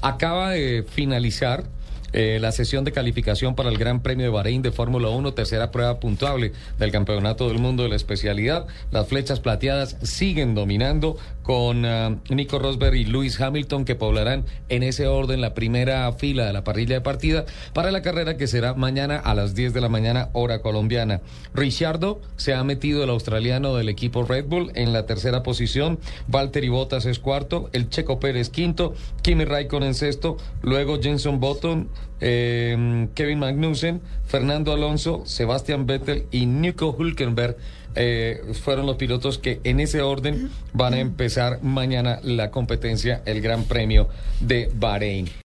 Acaba de finalizar eh, la sesión de calificación para el Gran Premio de Bahrein de Fórmula 1, tercera prueba puntuable del Campeonato del Mundo de la especialidad. Las flechas plateadas siguen dominando con uh, Nico Rosberg y Lewis Hamilton que poblarán en ese orden la primera fila de la parrilla de partida para la carrera que será mañana a las 10 de la mañana hora colombiana. Richardo se ha metido el australiano del equipo Red Bull en la tercera posición, Valtteri Bottas es cuarto, el Checo Pérez quinto, Kimi Raikkonen sexto, luego Jenson Button eh, Kevin Magnussen, Fernando Alonso, Sebastian Vettel y Nico Hulkenberg eh, fueron los pilotos que en ese orden van a empezar mañana la competencia, el Gran Premio de Bahrein.